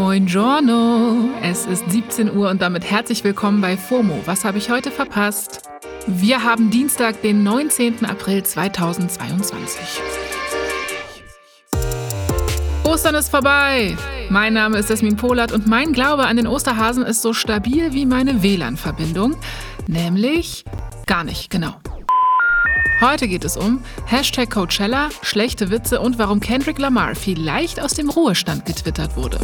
Moin Giorno! Es ist 17 Uhr und damit herzlich willkommen bei FOMO. Was habe ich heute verpasst? Wir haben Dienstag, den 19. April 2022. Ostern ist vorbei! Mein Name ist Esmin Polat und mein Glaube an den Osterhasen ist so stabil wie meine WLAN-Verbindung. Nämlich gar nicht, genau. Heute geht es um Hashtag Coachella, schlechte Witze und warum Kendrick Lamar vielleicht aus dem Ruhestand getwittert wurde.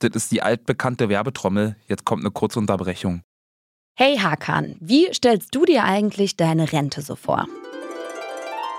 Das ist die altbekannte Werbetrommel. Jetzt kommt eine kurze Unterbrechung. Hey Hakan, wie stellst du dir eigentlich deine Rente so vor?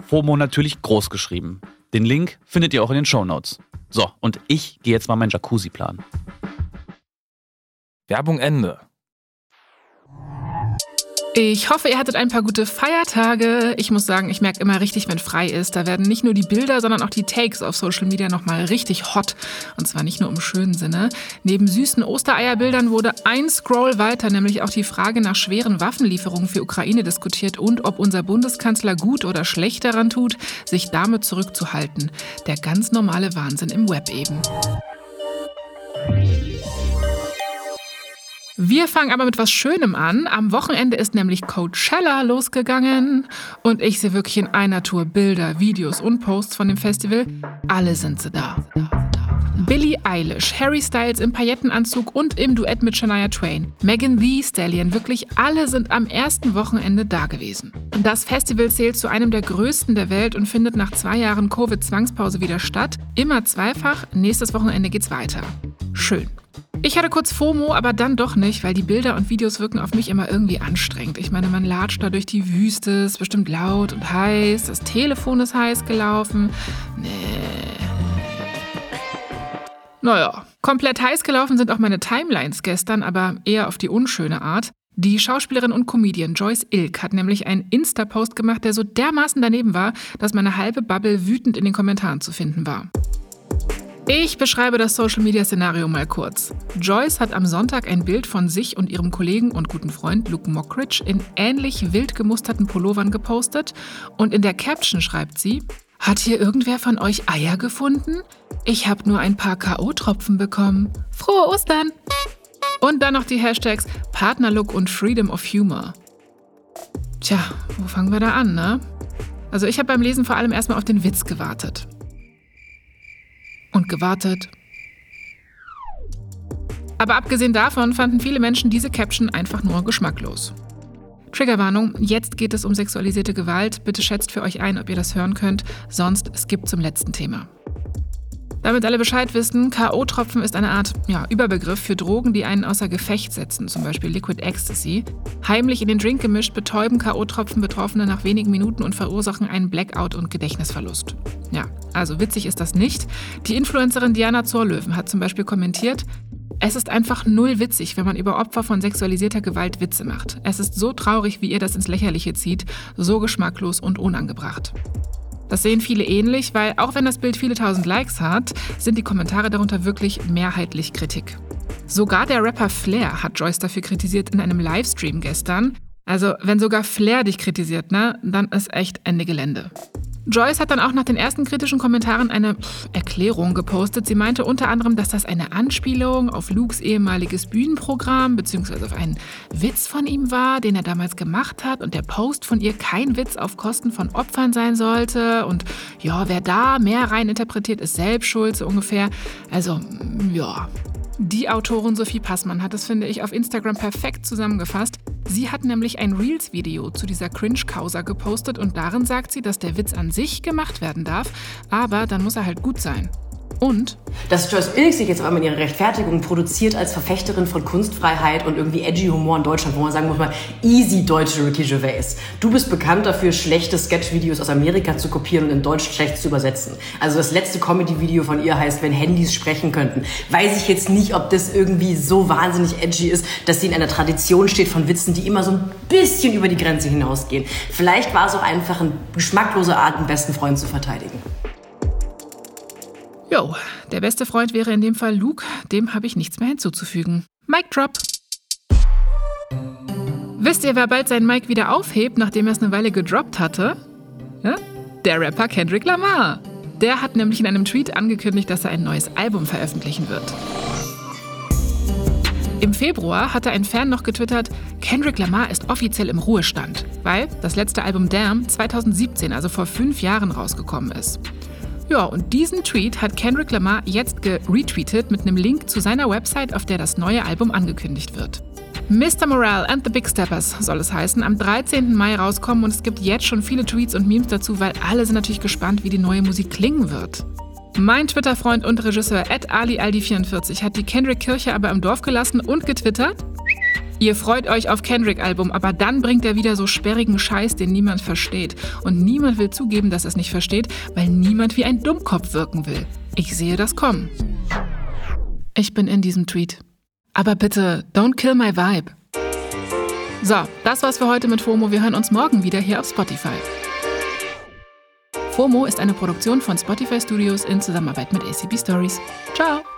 FOMO natürlich groß geschrieben. Den Link findet ihr auch in den Shownotes. So, und ich gehe jetzt mal meinen Jacuzzi planen. Werbung Ende. Ich hoffe, ihr hattet ein paar gute Feiertage. Ich muss sagen, ich merke immer richtig, wenn frei ist. Da werden nicht nur die Bilder, sondern auch die Takes auf Social Media nochmal richtig hot. Und zwar nicht nur im schönen Sinne. Neben süßen Ostereierbildern wurde ein Scroll weiter, nämlich auch die Frage nach schweren Waffenlieferungen für Ukraine diskutiert und ob unser Bundeskanzler gut oder schlecht daran tut, sich damit zurückzuhalten. Der ganz normale Wahnsinn im Web eben. Wir fangen aber mit was Schönem an. Am Wochenende ist nämlich Coachella losgegangen und ich sehe wirklich in einer Tour Bilder, Videos und Posts von dem Festival. Alle sind sie da. Billie Eilish, Harry Styles im Paillettenanzug und im Duett mit Shania Twain, Megan Thee Stallion, wirklich alle sind am ersten Wochenende da gewesen. Das Festival zählt zu einem der größten der Welt und findet nach zwei Jahren Covid-Zwangspause wieder statt. Immer zweifach, nächstes Wochenende geht's weiter. Schön. Ich hatte kurz FOMO, aber dann doch nicht, weil die Bilder und Videos wirken auf mich immer irgendwie anstrengend. Ich meine, man latscht da durch die Wüste, ist bestimmt laut und heiß, das Telefon ist heiß gelaufen. Nee. Naja, komplett heiß gelaufen sind auch meine Timelines gestern, aber eher auf die unschöne Art. Die Schauspielerin und Comedian Joyce Ilk hat nämlich einen Insta-Post gemacht, der so dermaßen daneben war, dass meine halbe Bubble wütend in den Kommentaren zu finden war. Ich beschreibe das Social-Media-Szenario mal kurz. Joyce hat am Sonntag ein Bild von sich und ihrem Kollegen und guten Freund Luke Mockridge in ähnlich wild gemusterten Pullovern gepostet und in der Caption schreibt sie, hat hier irgendwer von euch Eier gefunden? Ich habe nur ein paar K.O.-Tropfen bekommen. Frohe Ostern! Und dann noch die Hashtags Partnerlook und Freedom of Humor. Tja, wo fangen wir da an, ne? Also ich habe beim Lesen vor allem erstmal auf den Witz gewartet. Und gewartet. Aber abgesehen davon fanden viele Menschen diese Caption einfach nur geschmacklos. Triggerwarnung, jetzt geht es um sexualisierte Gewalt. Bitte schätzt für euch ein, ob ihr das hören könnt, sonst skippt zum letzten Thema. Damit alle Bescheid wissen, K.O.-Tropfen ist eine Art ja, Überbegriff für Drogen, die einen außer Gefecht setzen, zum Beispiel Liquid Ecstasy. Heimlich in den Drink gemischt betäuben K.O.-Tropfen Betroffene nach wenigen Minuten und verursachen einen Blackout und Gedächtnisverlust. Ja, also witzig ist das nicht. Die Influencerin Diana Zorlöwen hat zum Beispiel kommentiert, es ist einfach null witzig, wenn man über Opfer von sexualisierter Gewalt Witze macht. Es ist so traurig, wie ihr das ins Lächerliche zieht, so geschmacklos und unangebracht. Das sehen viele ähnlich, weil auch wenn das Bild viele tausend Likes hat, sind die Kommentare darunter wirklich mehrheitlich Kritik. Sogar der Rapper Flair hat Joyce dafür kritisiert in einem Livestream gestern. Also, wenn sogar Flair dich kritisiert, ne, dann ist echt Ende Gelände. Joyce hat dann auch nach den ersten kritischen Kommentaren eine Erklärung gepostet. Sie meinte unter anderem, dass das eine Anspielung auf Lukes ehemaliges Bühnenprogramm bzw. auf einen Witz von ihm war, den er damals gemacht hat und der Post von ihr kein Witz auf Kosten von Opfern sein sollte. Und ja, wer da mehr rein interpretiert, ist selbst schuld, so ungefähr. Also, ja, die Autorin Sophie Passmann hat es, finde ich, auf Instagram perfekt zusammengefasst. Sie hat nämlich ein Reels-Video zu dieser Cringe-Causa gepostet und darin sagt sie, dass der Witz an sich gemacht werden darf, aber dann muss er halt gut sein. Und dass Joyce Ilk sich jetzt auf einmal in ihrer Rechtfertigung produziert als Verfechterin von Kunstfreiheit und irgendwie edgy Humor in Deutschland, wo man sagen muss mal, easy deutsche Ricky Gervais. Du bist bekannt dafür, schlechte Sketch-Videos aus Amerika zu kopieren und in Deutsch schlecht zu übersetzen. Also das letzte Comedy-Video von ihr heißt, wenn Handys sprechen könnten. Weiß ich jetzt nicht, ob das irgendwie so wahnsinnig edgy ist, dass sie in einer Tradition steht von Witzen, die immer so ein bisschen über die Grenze hinausgehen. Vielleicht war es auch einfach eine geschmacklose Art, einen besten Freund zu verteidigen. Jo, der beste Freund wäre in dem Fall Luke, dem habe ich nichts mehr hinzuzufügen. Mic drop. Wisst ihr, wer bald seinen Mic wieder aufhebt, nachdem er es eine Weile gedroppt hatte? Ja? Der Rapper Kendrick Lamar. Der hat nämlich in einem Tweet angekündigt, dass er ein neues Album veröffentlichen wird. Im Februar hatte ein Fan noch getwittert, Kendrick Lamar ist offiziell im Ruhestand, weil das letzte Album Damn 2017, also vor fünf Jahren, rausgekommen ist. Ja, und diesen Tweet hat Kendrick Lamar jetzt geretweetet mit einem Link zu seiner Website, auf der das neue Album angekündigt wird. Mr. Morale and the Big Steppers soll es heißen, am 13. Mai rauskommen und es gibt jetzt schon viele Tweets und Memes dazu, weil alle sind natürlich gespannt, wie die neue Musik klingen wird. Mein Twitter-Freund und Regisseur AliAldi44 hat die Kendrick-Kirche aber im Dorf gelassen und getwittert, Ihr freut euch auf Kendrick-Album, aber dann bringt er wieder so sperrigen Scheiß, den niemand versteht. Und niemand will zugeben, dass er es nicht versteht, weil niemand wie ein Dummkopf wirken will. Ich sehe das kommen. Ich bin in diesem Tweet. Aber bitte, don't kill my vibe. So, das war's für heute mit FOMO. Wir hören uns morgen wieder hier auf Spotify. FOMO ist eine Produktion von Spotify Studios in Zusammenarbeit mit ACB Stories. Ciao!